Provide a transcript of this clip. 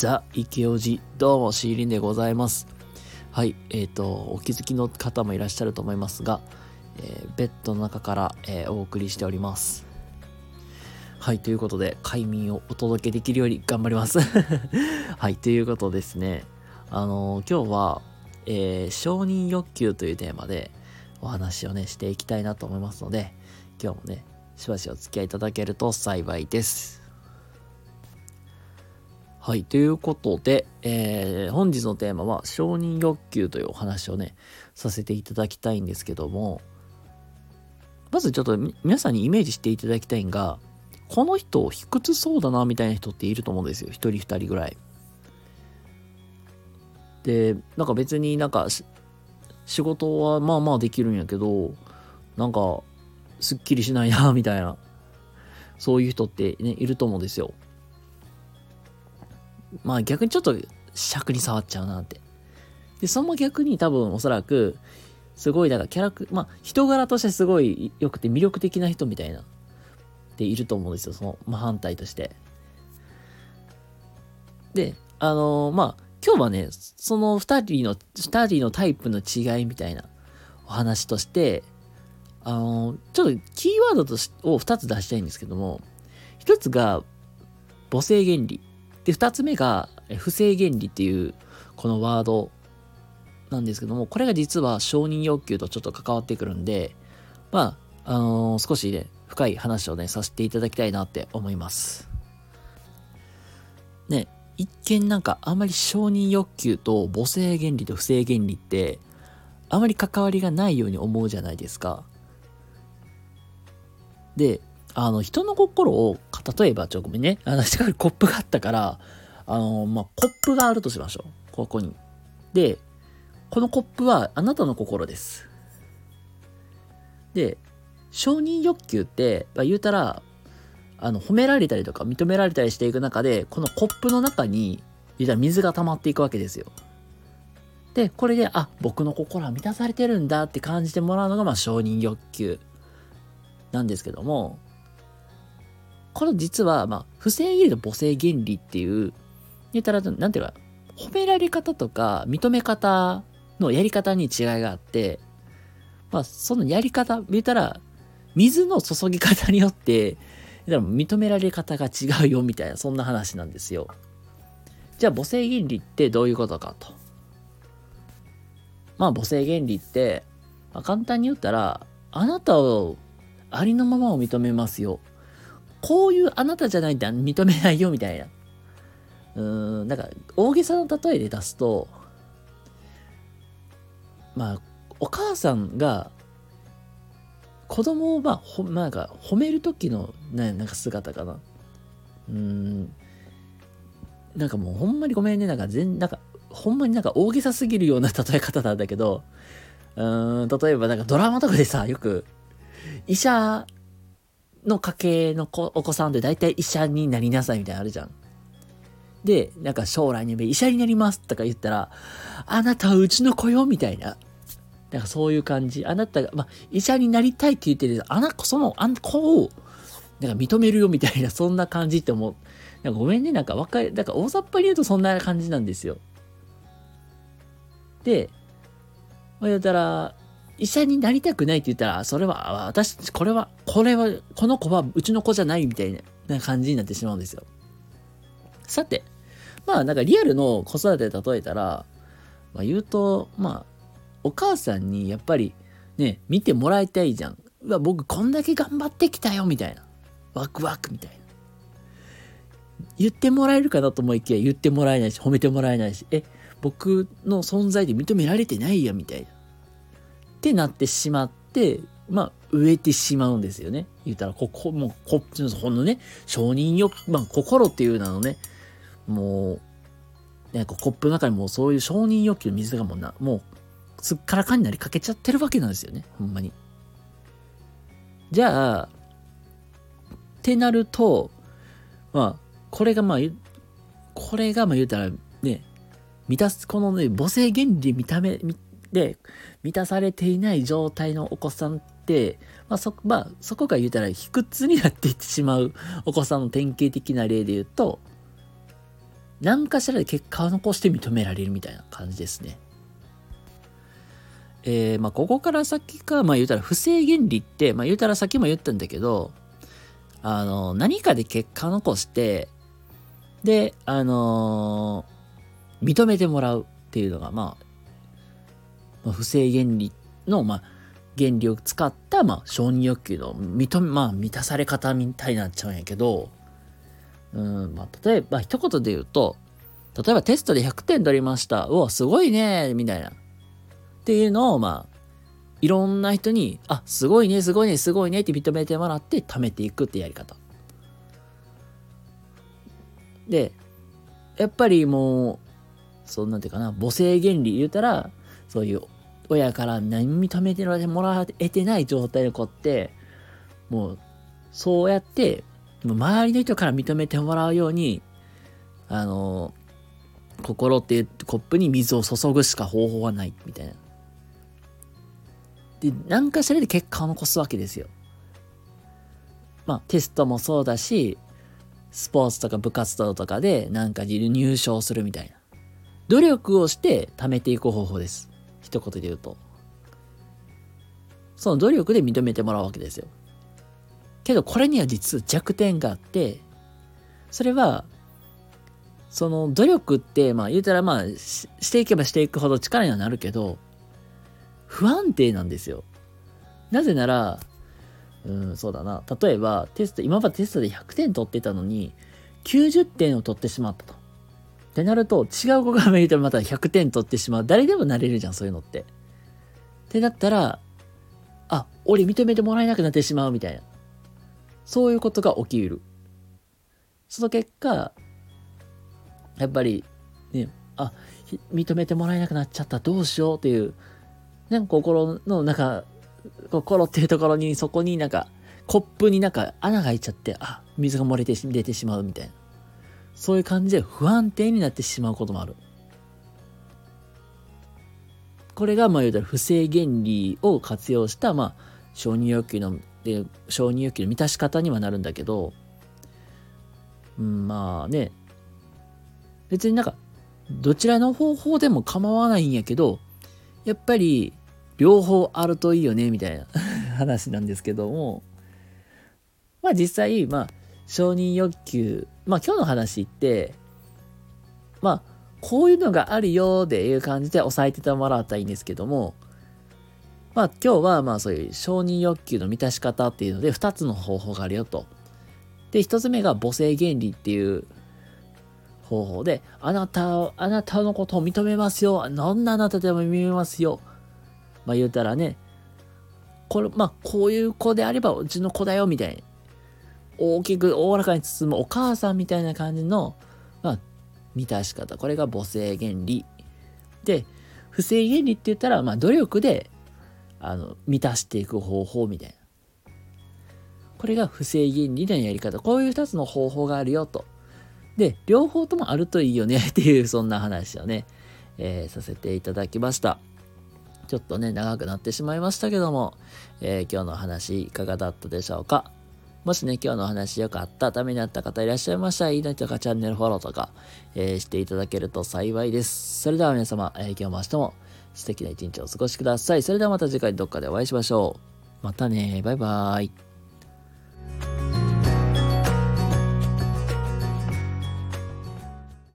ザ・イケオジ、どうも、シーリンでございます。はい、えっ、ー、と、お気づきの方もいらっしゃると思いますが、えー、ベッドの中から、えー、お送りしております。はい、ということで、快眠をお届けできるように頑張ります。はい、ということですね。あの今日は、え承認欲求というテーマでお話をね、していきたいなと思いますので、今日もね、しばしお付き合いいただけると幸いです。はい。ということで、えー、本日のテーマは承認欲求というお話をね、させていただきたいんですけども、まずちょっと皆さんにイメージしていただきたいんが、この人、卑屈そうだな、みたいな人っていると思うんですよ。一人二人ぐらい。で、なんか別になんか、仕事はまあまあできるんやけど、なんか、すっきりしないな、みたいな。そういう人ってね、いると思うんですよ。まあ逆にちょっと尺に触っちゃうなって。で、その逆に多分おそらく、すごい、なんかキャラク、まあ人柄としてすごい良くて魅力的な人みたいな、っていると思うんですよ。その、まあ反対として。で、あのー、まあ今日はね、その二人の、二人のタイプの違いみたいなお話として、あのー、ちょっとキーワードとしを二つ出したいんですけども、一つが母性原理。で、二つ目が、不正原理っていう、このワードなんですけども、これが実は承認欲求とちょっと関わってくるんで、まあ、あのー、少しね、深い話をね、させていただきたいなって思います。ね、一見なんかあんまり承認欲求と母性原理と不正原理って、あまり関わりがないように思うじゃないですか。で、あの、人の心を、例えば、ちょ、ごめんね。あの、近くにコップがあったから、あの、まあ、コップがあるとしましょう。ここに。で、このコップはあなたの心です。で、承認欲求って、まあ、言うたら、あの、褒められたりとか認められたりしていく中で、このコップの中に、言うたら水が溜まっていくわけですよ。で、これで、あ、僕の心は満たされてるんだって感じてもらうのが、まあ、承認欲求なんですけども、これ実は、まあ、不正義理と母性原理っていう、言ったら、なんていうか、褒められ方とか認め方のやり方に違いがあって、まあ、そのやり方、言ったら、水の注ぎ方によって、認められ方が違うよみたいな、そんな話なんですよ。じゃあ、母性原理ってどういうことかと。まあ、母性原理って、まあ、簡単に言ったら、あなたをありのままを認めますよ。こういうあなたじゃないって認めないよみたいな。うーん、なんか大げさな例えで出すと、まあ、お母さんが子供をまあ、ほ、なんか褒める時の、ね、なんか姿かな。うーん。なんかもうほんまにごめんね。なんか全、なんか、ほんまになんか大げさすぎるような例え方なんだけど、うーん、例えばなんかドラマとかでさ、よく、医者の家系の子お子さんって大体医者になりなさいみたいなのあるじゃん。で、なんか将来に夢医者になりますとか言ったら、あなたはうちの子よみたいな。なんかそういう感じ。あなたが、まあ、医者になりたいって言ってるあなた、その、あん子を、なんか認めるよみたいな、そんな感じって思う。なんかごめんね、なんかわかる、なんか大雑把に言うとそんな感じなんですよ。で、まあ、言ったら、医者になりたくないって言ったら、それは、私、これは、これは、この子はうちの子じゃないみたいな感じになってしまうんですよ。さて、まあなんかリアルの子育てで例えたら、まあ言うと、まあ、お母さんにやっぱりね、見てもらいたいじゃん。うわ、僕こんだけ頑張ってきたよ、みたいな。ワクワクみたいな。言ってもらえるかなと思いきや言ってもらえないし、褒めてもらえないし、え、僕の存在で認められてないや、みたいな。ってなってしまって、まあ、植えてしまうんですよね。言ったら、ここ、もう、こっちの、ほんのね、承認欲、まあ、心っていうのね、もう、ね、コップの中にもうそういう承認欲求の水がもうな、もう、すっからかになりかけちゃってるわけなんですよね。ほんまに。じゃあ、ってなると、まあ、これがまあ、これがまあ言うたらね、満たす、このね、母性原理見た目、で、満たされていない状態のお子さんって、まあそ、まあ、そこが言うたら卑屈になっていってしまう お子さんの典型的な例で言うと、何かしらで結果を残して認められるみたいな感じですね。えー、まあ、ここから先か、まあ言うたら不正原理って、まあ言うたらさっきも言ったんだけど、あの、何かで結果を残して、で、あのー、認めてもらうっていうのが、まあ、まあ、不正原理の、まあ、原理を使った、まあ、承認欲求の認め、まあ、満たされ方みたいになっちゃうんやけど、うん、まあ、例えば、一言で言うと、例えばテストで100点取りました。うわ、すごいね、みたいな。っていうのを、まあ、いろんな人に、あ、すごいね、すごいね、すごいねって認めてもらって貯めていくってやり方。で、やっぱりもう、そんなんていうかな、母性原理言うたら、そういう親から何も認めてもらえてない状態の子って、もう、そうやって、周りの人から認めてもらうように、あの、心っていうコップに水を注ぐしか方法はない、みたいな。で、何かしらで結果を残すわけですよ。まあ、テストもそうだし、スポーツとか部活動とかでなんか入賞するみたいな。努力をして貯めていく方法です。一言で言うと。その努力で認めてもらうわけですよ。けどこれには実は弱点があって、それは、その努力って、まあ言うたらまあししていけばしていくほど力にはなるけど、不安定なんですよ。なぜなら、うん、そうだな。例えば、テスト、今までテストで100点取ってたのに、90点を取ってしまったと。ってなると、違う子が見るとまた100点取ってしまう。誰でもなれるじゃん、そういうのって。ってなったら、あ、俺認めてもらえなくなってしまうみたいな。そういうことが起きる。その結果、やっぱり、ね、あ、認めてもらえなくなっちゃった、どうしようっていうなんか心の中、心っていうところに、そこになんか、コップになんか穴が開いちゃって、あ、水が漏れて出てしまうみたいな。そういう感じで不安定になってしまうこともある。これが、まあ言うたら不正原理を活用した、まあ、承認欲求の、で、承認欲求の満たし方にはなるんだけど、うん、まあね、別になんか、どちらの方法でも構わないんやけど、やっぱり、両方あるといいよね、みたいな 話なんですけども、まあ実際、まあ、承認欲求、まあ今日の話って、まあ、こういうのがあるよっていう感じで押さえててもらったらいいんですけども、まあ今日はまあそういう承認欲求の満たし方っていうので2つの方法があるよと。で、1つ目が母性原理っていう方法で、あなた、あなたのことを認めますよ。どんなあなたでも認めますよ。まあ言うたらね、これ、まあこういう子であればうちの子だよみたいな。大きくおおらかに包むお母さんみたいな感じの、まあ、満たし方。これが母性原理。で、不正原理って言ったら、まあ努力で、あの、満たしていく方法みたいな。これが不正原理のやり方。こういう二つの方法があるよと。で、両方ともあるといいよねっていう、そんな話をね、えー、させていただきました。ちょっとね、長くなってしまいましたけども、えー、今日の話いかがだったでしょうか？もしね、今日のお話良かった、ためになった方いらっしゃいましたら、いいねとかチャンネルフォローとか、えー、していただけると幸いです。それでは皆様、えー、今日も明日も素敵な一日をお過ごしください。それではまた次回どっかでお会いしましょう。またね、バイバーイ。